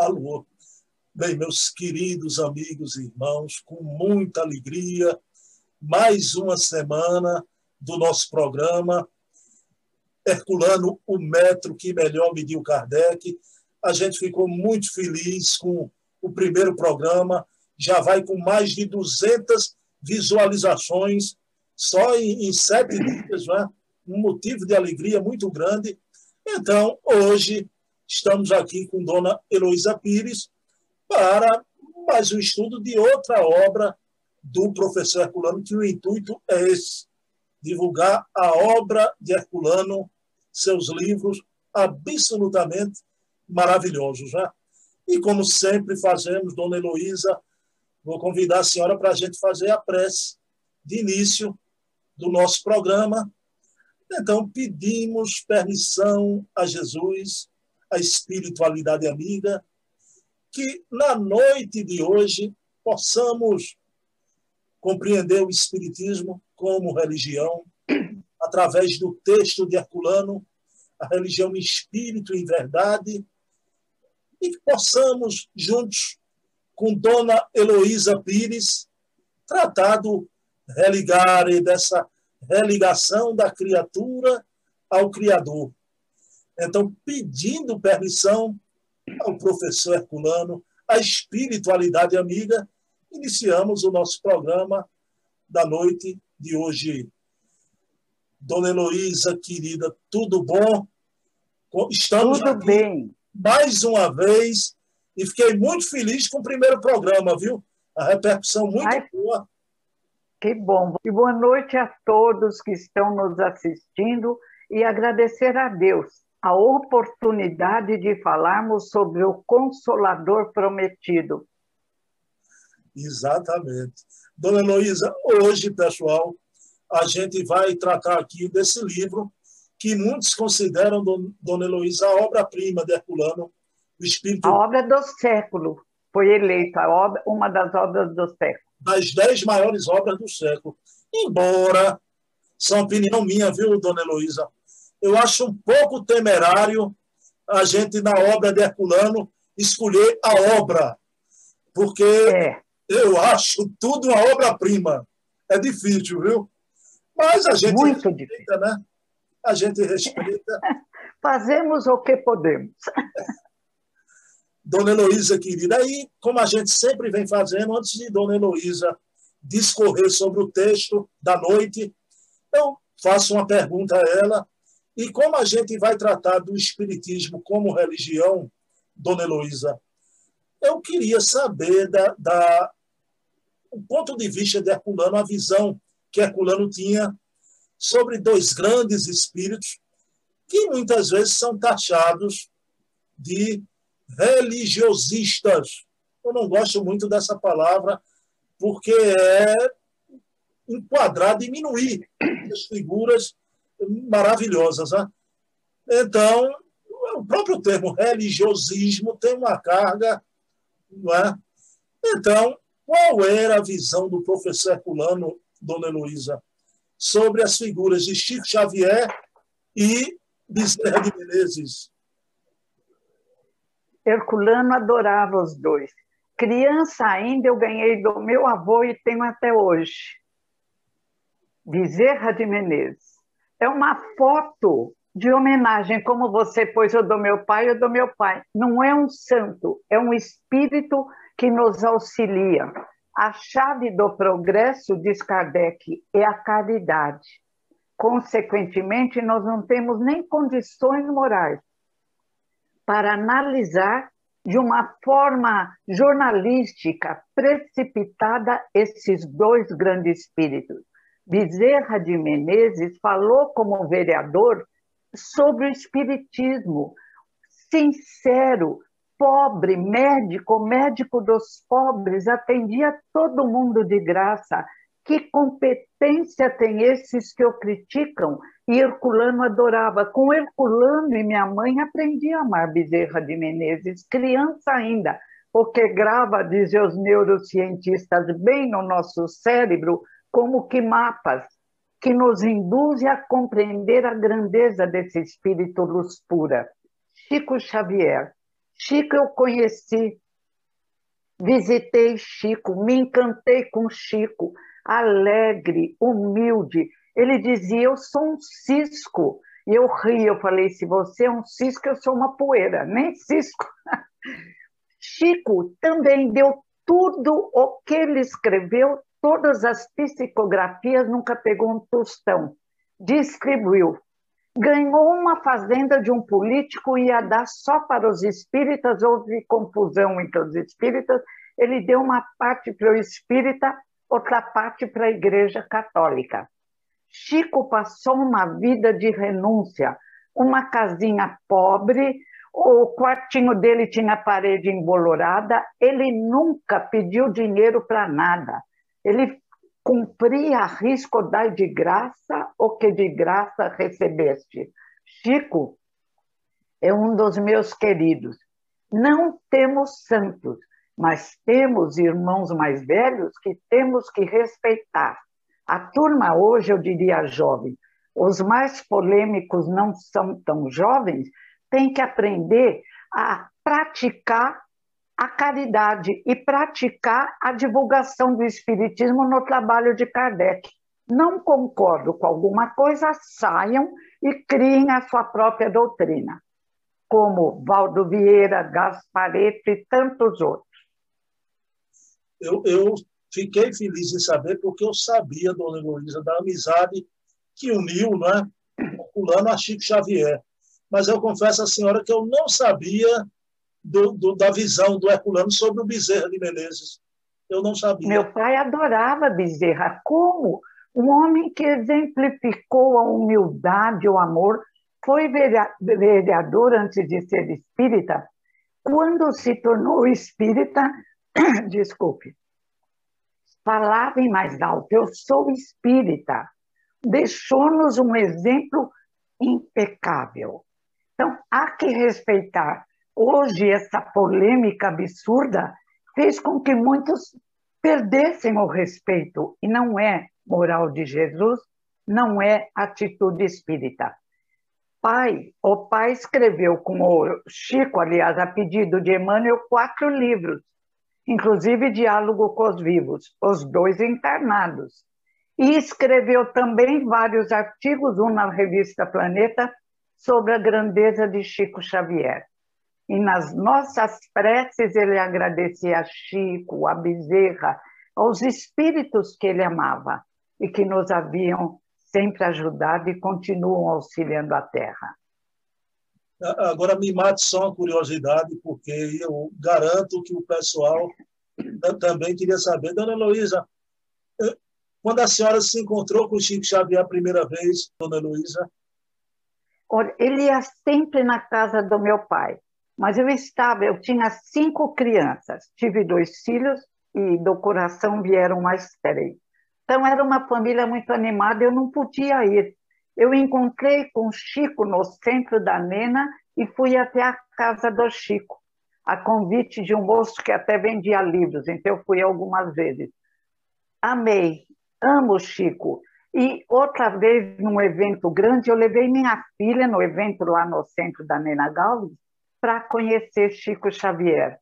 Alô. Bem, meus queridos amigos e irmãos, com muita alegria, mais uma semana do nosso programa Herculano, o metro que melhor mediu Kardec. A gente ficou muito feliz com o primeiro programa, já vai com mais de 200 visualizações só em, em sete dias, né? um motivo de alegria muito grande. Então, hoje, estamos aqui com Dona Heloísa Pires para mais um estudo de outra obra do professor Herculano, que o intuito é esse, divulgar a obra de Herculano, seus livros absolutamente maravilhosos. Né? E como sempre fazemos, Dona Heloísa, vou convidar a senhora para a gente fazer a prece de início do nosso programa. Então, pedimos permissão a Jesus, a espiritualidade amiga, que na noite de hoje possamos compreender o Espiritismo como religião, através do texto de Herculano, a religião espírito em verdade, e que possamos, juntos com Dona Heloísa Pires, tratar do religare, dessa religação da criatura ao Criador. Então, pedindo permissão ao professor Herculano, a espiritualidade amiga, iniciamos o nosso programa da noite de hoje. Dona Heloísa, querida, tudo bom? Estamos tudo aqui bem. mais uma vez e fiquei muito feliz com o primeiro programa, viu? A repercussão muito Ai, boa. Que bom. E boa noite a todos que estão nos assistindo e agradecer a Deus a oportunidade de falarmos sobre o Consolador Prometido. Exatamente. Dona Heloísa, hoje, pessoal, a gente vai tratar aqui desse livro que muitos consideram, Dona Heloísa, a obra-prima de Herculano, o Espírito... A obra do século. Foi eleita obra, uma das obras do século. Das dez maiores obras do século. Embora, são opinião minha, viu, Dona Heloísa? Eu acho um pouco temerário a gente, na obra de Herculano, escolher a obra, porque é. eu acho tudo uma obra-prima. É difícil, viu? Mas a gente Muito respeita, difícil. né? A gente respeita. Fazemos o que podemos. Dona Heloísa, querida, aí, como a gente sempre vem fazendo, antes de Dona Heloísa discorrer sobre o texto da noite, eu faço uma pergunta a ela. E como a gente vai tratar do Espiritismo como religião, Dona Heloísa, eu queria saber da, da, o ponto de vista de Herculano, a visão que Herculano tinha sobre dois grandes espíritos que muitas vezes são taxados de religiosistas. Eu não gosto muito dessa palavra, porque é enquadrar, diminuir as figuras maravilhosas. Né? Então, o próprio termo religiosismo tem uma carga. Não é? Então, qual era a visão do professor Herculano, Dona Heloísa, sobre as figuras de Chico Xavier e Bezerra de Menezes? Herculano adorava os dois. Criança ainda eu ganhei do meu avô e tenho até hoje. Bezerra de Menezes. É uma foto de homenagem, como você pôs o do meu pai e o do meu pai. Não é um santo, é um espírito que nos auxilia. A chave do progresso, diz Kardec, é a caridade. Consequentemente, nós não temos nem condições morais para analisar de uma forma jornalística precipitada esses dois grandes espíritos. Bezerra de Menezes falou como vereador sobre o espiritismo, sincero, pobre, médico, médico dos pobres, atendia todo mundo de graça, que competência tem esses que o criticam? E Herculano adorava. Com Herculano e minha mãe aprendi a amar Bezerra de Menezes, criança ainda, porque grava, dizem os neurocientistas, bem no nosso cérebro, como que mapas que nos induzem a compreender a grandeza desse espírito luz pura. Chico Xavier. Chico eu conheci, visitei Chico, me encantei com Chico, alegre, humilde. Ele dizia: Eu sou um cisco. E eu ri, eu falei: Se você é um cisco, eu sou uma poeira, nem cisco. Chico também deu tudo o que ele escreveu, todas as psicografias, nunca pegou um tostão. Distribuiu. Ganhou uma fazenda de um político, ia dar só para os espíritas, houve confusão entre os espíritas. Ele deu uma parte para o espírita, outra parte para a Igreja Católica. Chico passou uma vida de renúncia, uma casinha pobre, o quartinho dele tinha parede embolorada, ele nunca pediu dinheiro para nada. Ele cumpria risco dar de graça o que de graça recebeste. Chico é um dos meus queridos. Não temos santos, mas temos irmãos mais velhos que temos que respeitar. A turma hoje, eu diria jovem, os mais polêmicos não são tão jovens, tem que aprender a praticar a caridade e praticar a divulgação do Espiritismo no trabalho de Kardec. Não concordo com alguma coisa, saiam e criem a sua própria doutrina, como Valdo Vieira, Gaspareto e tantos outros. Eu, eu fiquei feliz em saber, porque eu sabia, dona Heloísa, da amizade que uniu né, o fulano a Chico Xavier mas eu confesso à senhora que eu não sabia do, do, da visão do Herculano sobre o Bezerra de Menezes. Eu não sabia. Meu pai adorava Bezerra. Como? Um homem que exemplificou a humildade, o amor, foi vereador antes de ser espírita. Quando se tornou espírita, desculpe, falava em mais alto: Eu sou espírita. Deixou-nos um exemplo impecável. Então, há que respeitar. Hoje, essa polêmica absurda fez com que muitos perdessem o respeito, e não é moral de Jesus, não é atitude espírita. Pai, o pai escreveu com o Chico, aliás, a pedido de Emmanuel, quatro livros, inclusive Diálogo com os Vivos, os dois encarnados. E escreveu também vários artigos, um na revista Planeta sobre a grandeza de Chico Xavier. E nas nossas preces ele agradecia a Chico, a Bezerra, aos espíritos que ele amava e que nos haviam sempre ajudado e continuam auxiliando a Terra. Agora me mate só uma curiosidade, porque eu garanto que o pessoal também queria saber. Dona Heloísa, eh, quando a senhora se encontrou com Chico Xavier a primeira vez, Dona Heloísa, ele ia sempre na casa do meu pai, mas eu estava, eu tinha cinco crianças, tive dois filhos e do coração vieram mais três. Então era uma família muito animada, eu não podia ir. Eu encontrei com Chico no centro da Nena e fui até a casa do Chico, a convite de um moço que até vendia livros, então eu fui algumas vezes. Amei, amo Chico. E outra vez, num evento grande, eu levei minha filha no evento lá no centro da Nena Galves para conhecer Chico Xavier.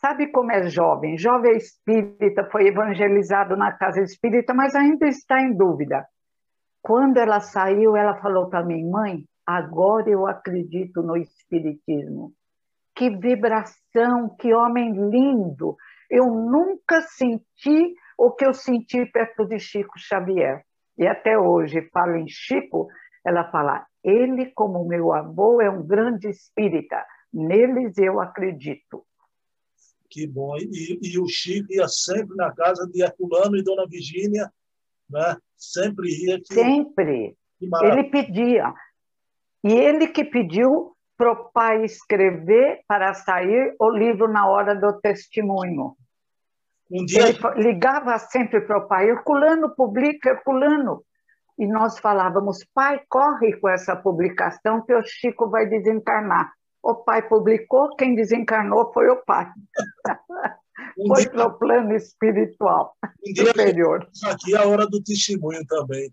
Sabe como é jovem? Jovem espírita, foi evangelizado na casa espírita, mas ainda está em dúvida. Quando ela saiu, ela falou para mim, mãe, agora eu acredito no espiritismo. Que vibração, que homem lindo! Eu nunca senti o que eu senti perto de Chico Xavier e até hoje falo em Chico, ela fala: ele, como meu avô, é um grande espírita, neles eu acredito. Que bom. E, e, o Chico ia sempre na casa de Herculano e Dona Virgínia, né? sempre ia. Que... Sempre. ele pedia. E ele que pediu para o pai escrever para sair o livro na hora do testemunho. Um dia... Ele ligava sempre para o pai, Herculano publica, Herculano. E nós falávamos, pai, corre com essa publicação que o Chico vai desencarnar. O pai publicou, quem desencarnou foi o pai. Um foi dia... para o plano espiritual um superior. Aqui é a hora do testemunho também.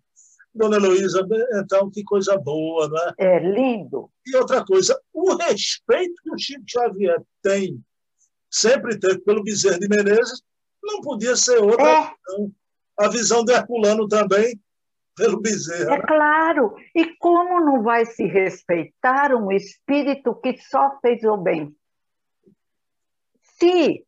Dona Heloísa, então, que coisa boa, não é? É lindo. E outra coisa, o respeito que o Chico Xavier tem, sempre teve pelo Bezerra de Menezes, não podia ser outra é. visão. A visão do Herculano também, pelo Bezerra. É claro. E como não vai se respeitar um espírito que só fez o bem? Se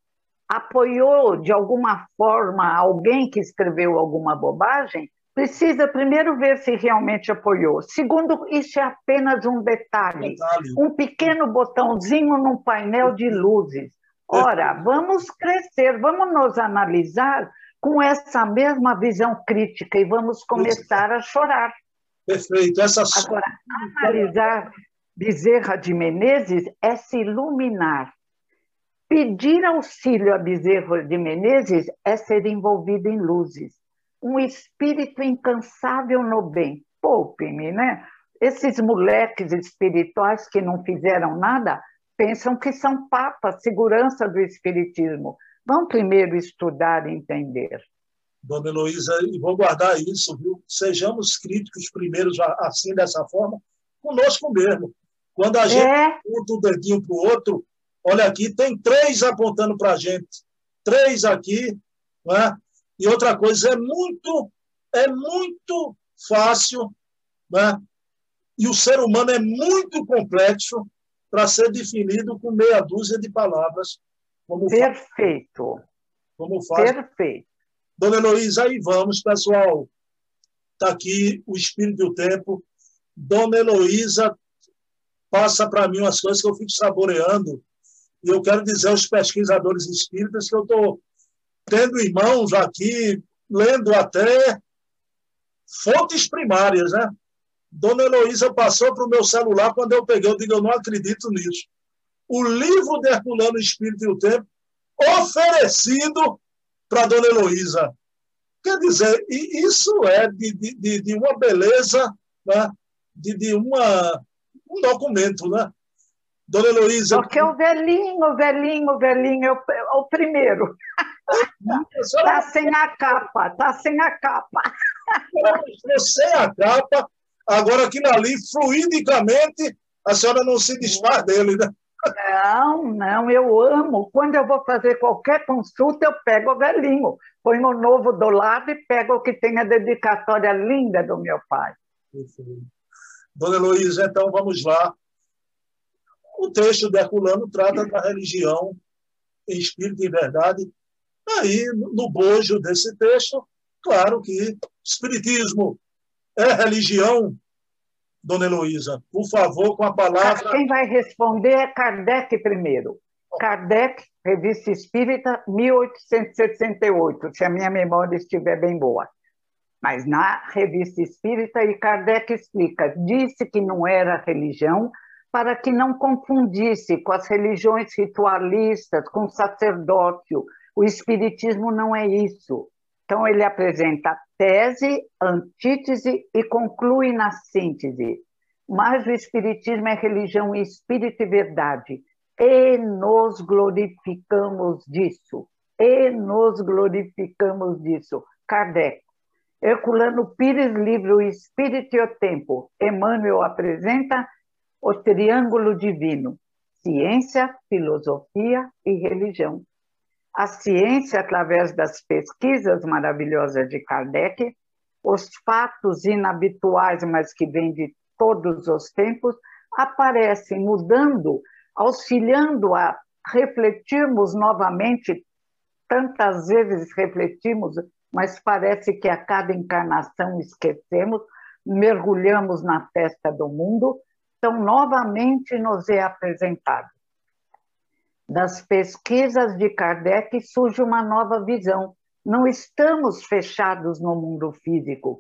apoiou de alguma forma alguém que escreveu alguma bobagem, precisa primeiro ver se realmente apoiou. Segundo, isso é apenas um detalhe, detalhe. um pequeno botãozinho num painel de luzes. Ora, vamos crescer, vamos nos analisar com essa mesma visão crítica e vamos começar a chorar. Perfeito. Essa... Agora, analisar Bezerra de Menezes é se iluminar. Pedir auxílio a Bezerra de Menezes é ser envolvido em luzes um espírito incansável no bem. Poupe-me, né? Esses moleques espirituais que não fizeram nada pensam que são papas, segurança do espiritismo. Vão primeiro estudar e entender. Dona Heloísa, e vou guardar isso, viu? Sejamos críticos primeiros, assim, dessa forma, conosco mesmo. Quando a gente é. aponta o dedinho para o outro, olha aqui, tem três apontando para a gente. Três aqui, né? E outra coisa, é muito, é muito fácil, né? e o ser humano é muito complexo para ser definido com meia dúzia de palavras. Como Perfeito. Faz, como faz. Perfeito. Dona Heloísa, aí vamos, pessoal. Está aqui o Espírito do Tempo. Dona Heloísa passa para mim umas coisas que eu fico saboreando. E eu quero dizer aos pesquisadores espíritas que eu estou tendo irmãos aqui, lendo até fontes primárias, né? Dona Heloísa passou para o meu celular quando eu peguei, eu digo, eu não acredito nisso. O livro de Herculano Espírito e o Tempo, oferecido para Dona Heloísa. Quer dizer, isso é de, de, de uma beleza, né? de, de uma, um documento, né? Dona Heloísa. Porque o velhinho, o velhinho, o velhinho o, é o primeiro. Está sem a capa, está sem a capa. sem a capa, agora aquilo ali, fluidicamente, a senhora não se desfaz dele, né? Não, não, eu amo. Quando eu vou fazer qualquer consulta, eu pego o velhinho, ponho o novo do lado e pego o que tem a dedicatória linda do meu pai. Dona Heloísa, então vamos lá. O texto de Herculano trata da religião em espírito e verdade Aí, no bojo desse texto, claro que espiritismo é religião, dona Heloísa. Por favor, com a palavra. Quem vai responder é Kardec primeiro. Kardec, Revista Espírita, 1868, se a minha memória estiver bem boa. Mas na Revista Espírita, e Kardec explica: disse que não era religião para que não confundisse com as religiões ritualistas, com o sacerdócio, o Espiritismo não é isso. Então, ele apresenta tese, antítese e conclui na síntese. Mas o Espiritismo é religião, espírito e verdade. E nos glorificamos disso. E nos glorificamos disso. Kardec. Herculano Pires, livro Espírito e o Tempo. Emmanuel apresenta o triângulo divino: ciência, filosofia e religião a ciência através das pesquisas maravilhosas de Kardec, os fatos inabituais, mas que vêm de todos os tempos, aparecem mudando, auxiliando a refletirmos novamente. Tantas vezes refletimos, mas parece que a cada encarnação esquecemos, mergulhamos na festa do mundo, então novamente nos é apresentado das pesquisas de Kardec surge uma nova visão. Não estamos fechados no mundo físico.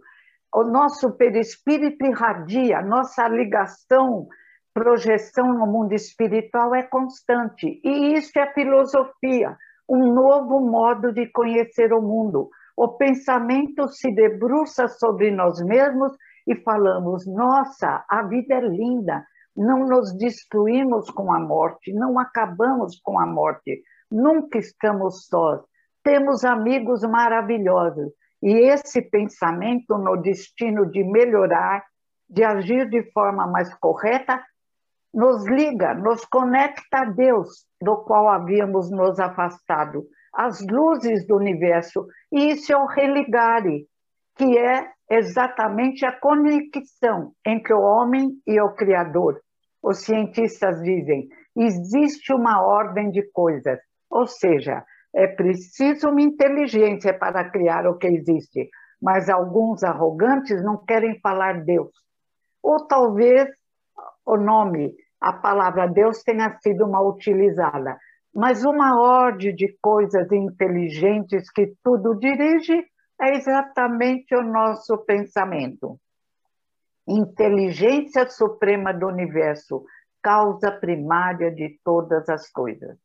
O nosso perispírito irradia, nossa ligação, projeção no mundo espiritual é constante. E isso é filosofia, um novo modo de conhecer o mundo. O pensamento se debruça sobre nós mesmos e falamos: nossa, a vida é linda, não nos destruímos com a morte, não acabamos com a morte, nunca estamos sós. Temos amigos maravilhosos E esse pensamento no destino de melhorar, de agir de forma mais correta, nos liga, nos conecta a Deus, do qual havíamos nos afastado, as luzes do universo. E isso é o religare, que é exatamente a conexão entre o homem e o Criador. Os cientistas dizem: existe uma ordem de coisas, ou seja, é preciso uma inteligência para criar o que existe, mas alguns arrogantes não querem falar Deus. Ou talvez o nome, a palavra Deus tenha sido mal utilizada, mas uma ordem de coisas inteligentes que tudo dirige é exatamente o nosso pensamento. Inteligência suprema do universo, causa primária de todas as coisas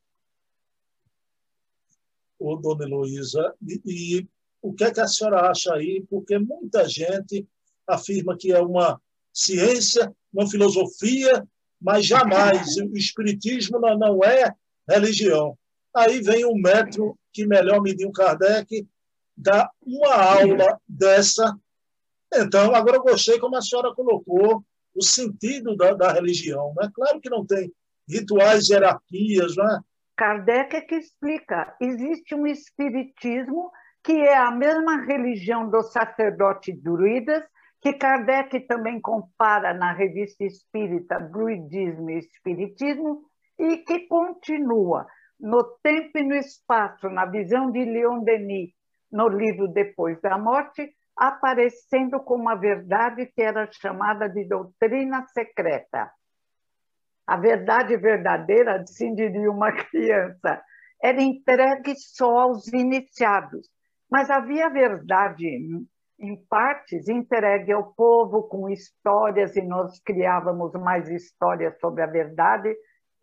o Dona Heloísa, e, e o que, é que a senhora acha aí? Porque muita gente afirma que é uma ciência, uma filosofia, mas jamais o espiritismo não, não é religião. Aí vem um metro que melhor mediu Kardec, dá uma aula dessa. Então, agora eu gostei como a senhora colocou o sentido da, da religião. Né? Claro que não tem rituais, hierarquias, né? Kardec é que explica. Existe um espiritismo que é a mesma religião dos sacerdotes druidas, que Kardec também compara na revista espírita Druidismo e Espiritismo, e que continua no tempo e no espaço, na visão de Leon Denis, no livro Depois da Morte, aparecendo como a verdade que era chamada de doutrina secreta. A verdade verdadeira, assim diria uma criança, era entregue só aos iniciados. Mas havia verdade, em partes, entregue ao povo com histórias, e nós criávamos mais histórias sobre a verdade,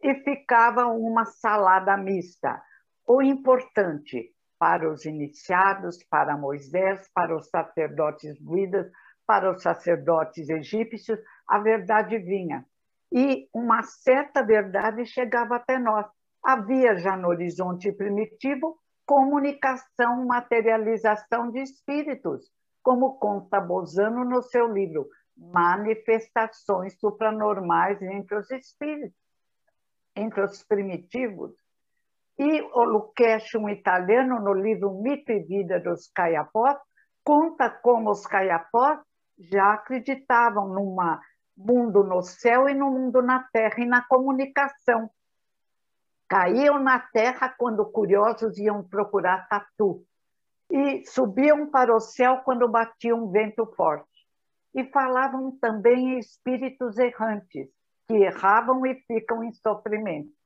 e ficava uma salada mista. O importante para os iniciados, para Moisés, para os sacerdotes druidas, para os sacerdotes egípcios, a verdade vinha e uma certa verdade chegava até nós. Havia já no horizonte primitivo comunicação, materialização de espíritos, como conta Bozano no seu livro Manifestações Supranormais entre os Espíritos, entre os primitivos. E o Lucchesi, um italiano, no livro Mito e Vida dos Caiapós, conta como os Caiapós já acreditavam numa mundo no céu e no mundo na terra, e na comunicação. Caíam na terra quando curiosos iam procurar tatu, e subiam para o céu quando batia um vento forte. E falavam também em espíritos errantes, que erravam e ficam em sofrimento.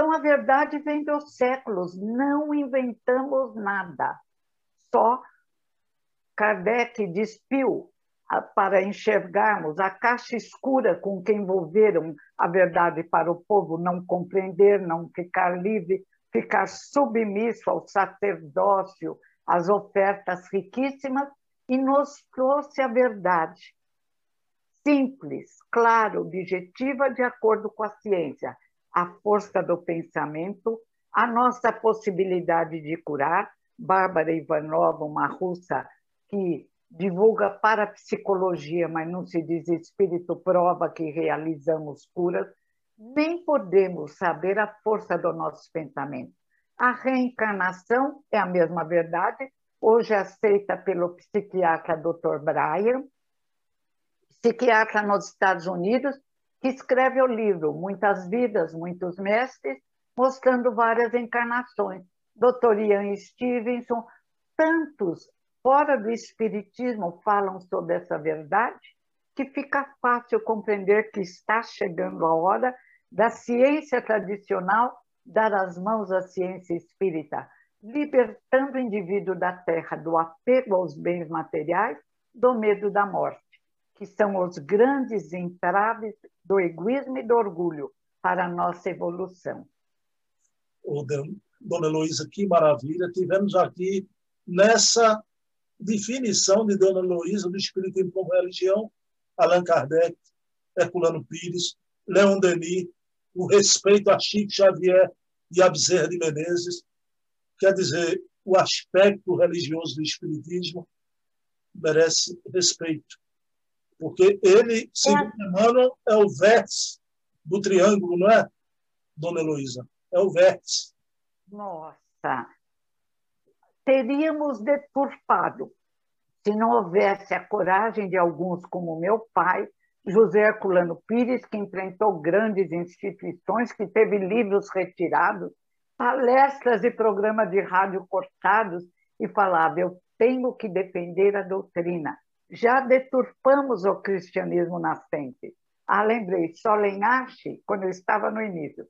Então, a verdade vem dos séculos, não inventamos nada. Só Kardec despiu para enxergarmos a caixa escura com que envolveram a verdade para o povo não compreender, não ficar livre, ficar submisso ao sacerdócio, às ofertas riquíssimas, e nos trouxe a verdade. Simples, clara, objetiva, de acordo com a ciência, a força do pensamento, a nossa possibilidade de curar. Bárbara Ivanova, uma russa que divulga para psicologia, mas não se diz espírito prova que realizamos curas, nem podemos saber a força do nosso pensamento. A reencarnação é a mesma verdade, hoje aceita pelo psiquiatra Dr. Brian, psiquiatra nos Estados Unidos, que escreve o livro Muitas Vidas, Muitos Mestres, mostrando várias encarnações. Dr. Ian Stevenson, tantos fora do Espiritismo falam sobre essa verdade, que fica fácil compreender que está chegando a hora da ciência tradicional dar as mãos à ciência espírita, libertando o indivíduo da terra do apego aos bens materiais, do medo da morte, que são os grandes entraves do egoísmo e do orgulho para a nossa evolução. Dona Heloísa, que maravilha! Tivemos aqui nessa definição de Dona Luísa do Espiritismo como religião, Allan Kardec, Herculano Pires, Leon Denis, o respeito a Chico Xavier e a Bezerra de Menezes, quer dizer, o aspecto religioso do Espiritismo merece respeito. Porque ele, segundo é. Emmanuel, é o vértice do triângulo, não é, dona Heloísa? É o vértice. Nossa! Teríamos deturpado se não houvesse a coragem de alguns, como meu pai, José Herculano Pires, que enfrentou grandes instituições, que teve livros retirados, palestras e programas de rádio cortados e falava: eu tenho que defender a doutrina. Já deturpamos o cristianismo nascente. Ah, lembrei, Solenhache, quando eu estava no início,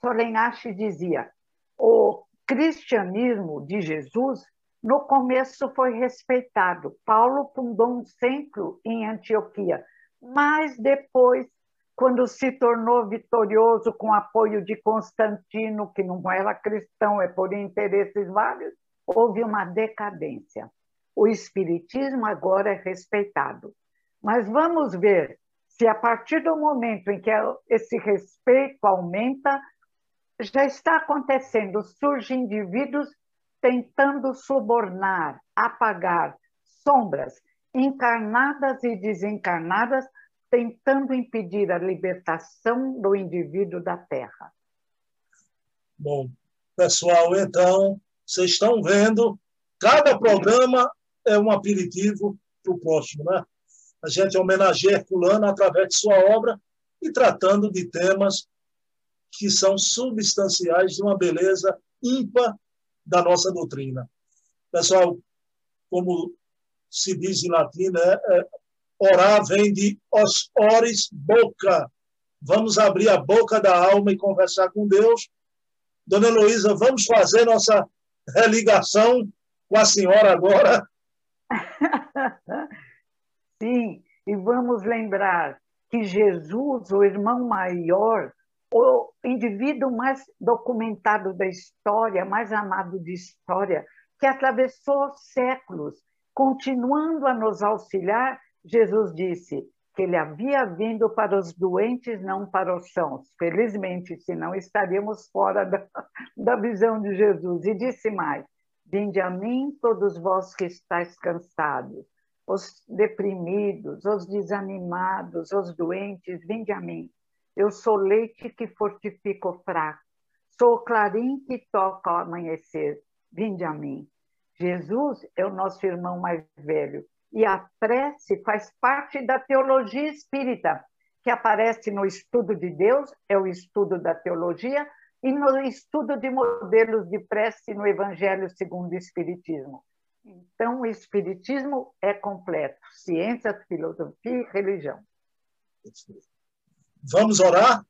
Solenhache dizia: o cristianismo de Jesus no começo foi respeitado. Paulo fundou um centro em Antioquia, mas depois, quando se tornou vitorioso com apoio de Constantino, que não era cristão, é por interesses vários, houve uma decadência. O espiritismo agora é respeitado. Mas vamos ver se a partir do momento em que esse respeito aumenta, já está acontecendo, surgem indivíduos tentando subornar, apagar sombras encarnadas e desencarnadas, tentando impedir a libertação do indivíduo da Terra. Bom, pessoal, então, vocês estão vendo, cada programa é um aperitivo para o próximo, né? A gente homenageia Herculano através de sua obra e tratando de temas que são substanciais de uma beleza ímpar da nossa doutrina. Pessoal, como se diz em latim, né, é, orar vem de os ores boca. Vamos abrir a boca da alma e conversar com Deus. Dona Heloísa, vamos fazer nossa religação com a senhora agora? Sim, e vamos lembrar que Jesus, o irmão maior, o indivíduo mais documentado da história, mais amado de história, que atravessou séculos, continuando a nos auxiliar, Jesus disse que ele havia vindo para os doentes, não para os sãos. Felizmente, senão estaríamos fora da, da visão de Jesus. E disse mais: Vinde a mim, todos vós que estáis cansados, os deprimidos, os desanimados, os doentes, vinde a mim eu sou leite que fortifica o fraco. Sou o clarim que toca ao amanhecer. Vinde a mim. Jesus é o nosso irmão mais velho. E a prece faz parte da teologia espírita, que aparece no estudo de Deus, é o estudo da teologia, e no estudo de modelos de prece no Evangelho segundo o Espiritismo. Então, o Espiritismo é completo: ciência, filosofia e religião. Vamos orar?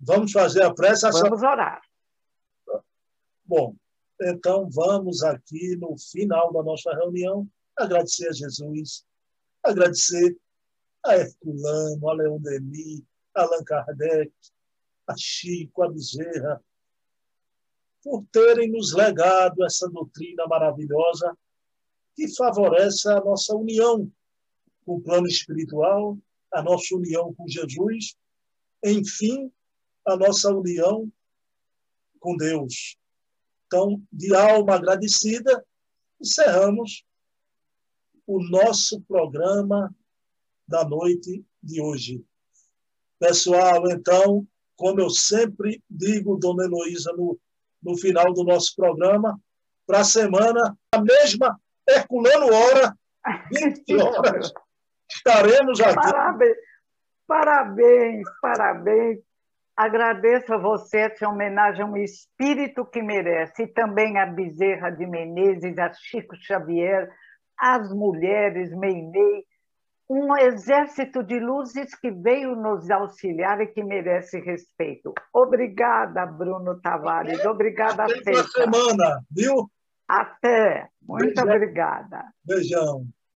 Vamos fazer a prece? Vamos orar. Bom, então vamos aqui no final da nossa reunião agradecer a Jesus, agradecer a Herculano, a Leon Denis, Allan Kardec, a Chico, a Bezerra, por terem nos legado essa doutrina maravilhosa que favorece a nossa união com o plano espiritual a nossa união com Jesus, enfim, a nossa união com Deus. Então, de alma agradecida, encerramos o nosso programa da noite de hoje. Pessoal, então, como eu sempre digo, Dona Heloísa, no, no final do nosso programa, para a semana, a mesma Herculano Hora, 20 horas estaremos aqui. Parabéns, parabéns, parabéns. Agradeço a você essa homenagem a um espírito que merece, e também a Bezerra de Menezes, a Chico Xavier, as mulheres, Meinei, um exército de luzes que veio nos auxiliar e que merece respeito. Obrigada, Bruno Tavares. Obrigada, Até semana, viu? Até. Muito Beijão. obrigada. Beijão.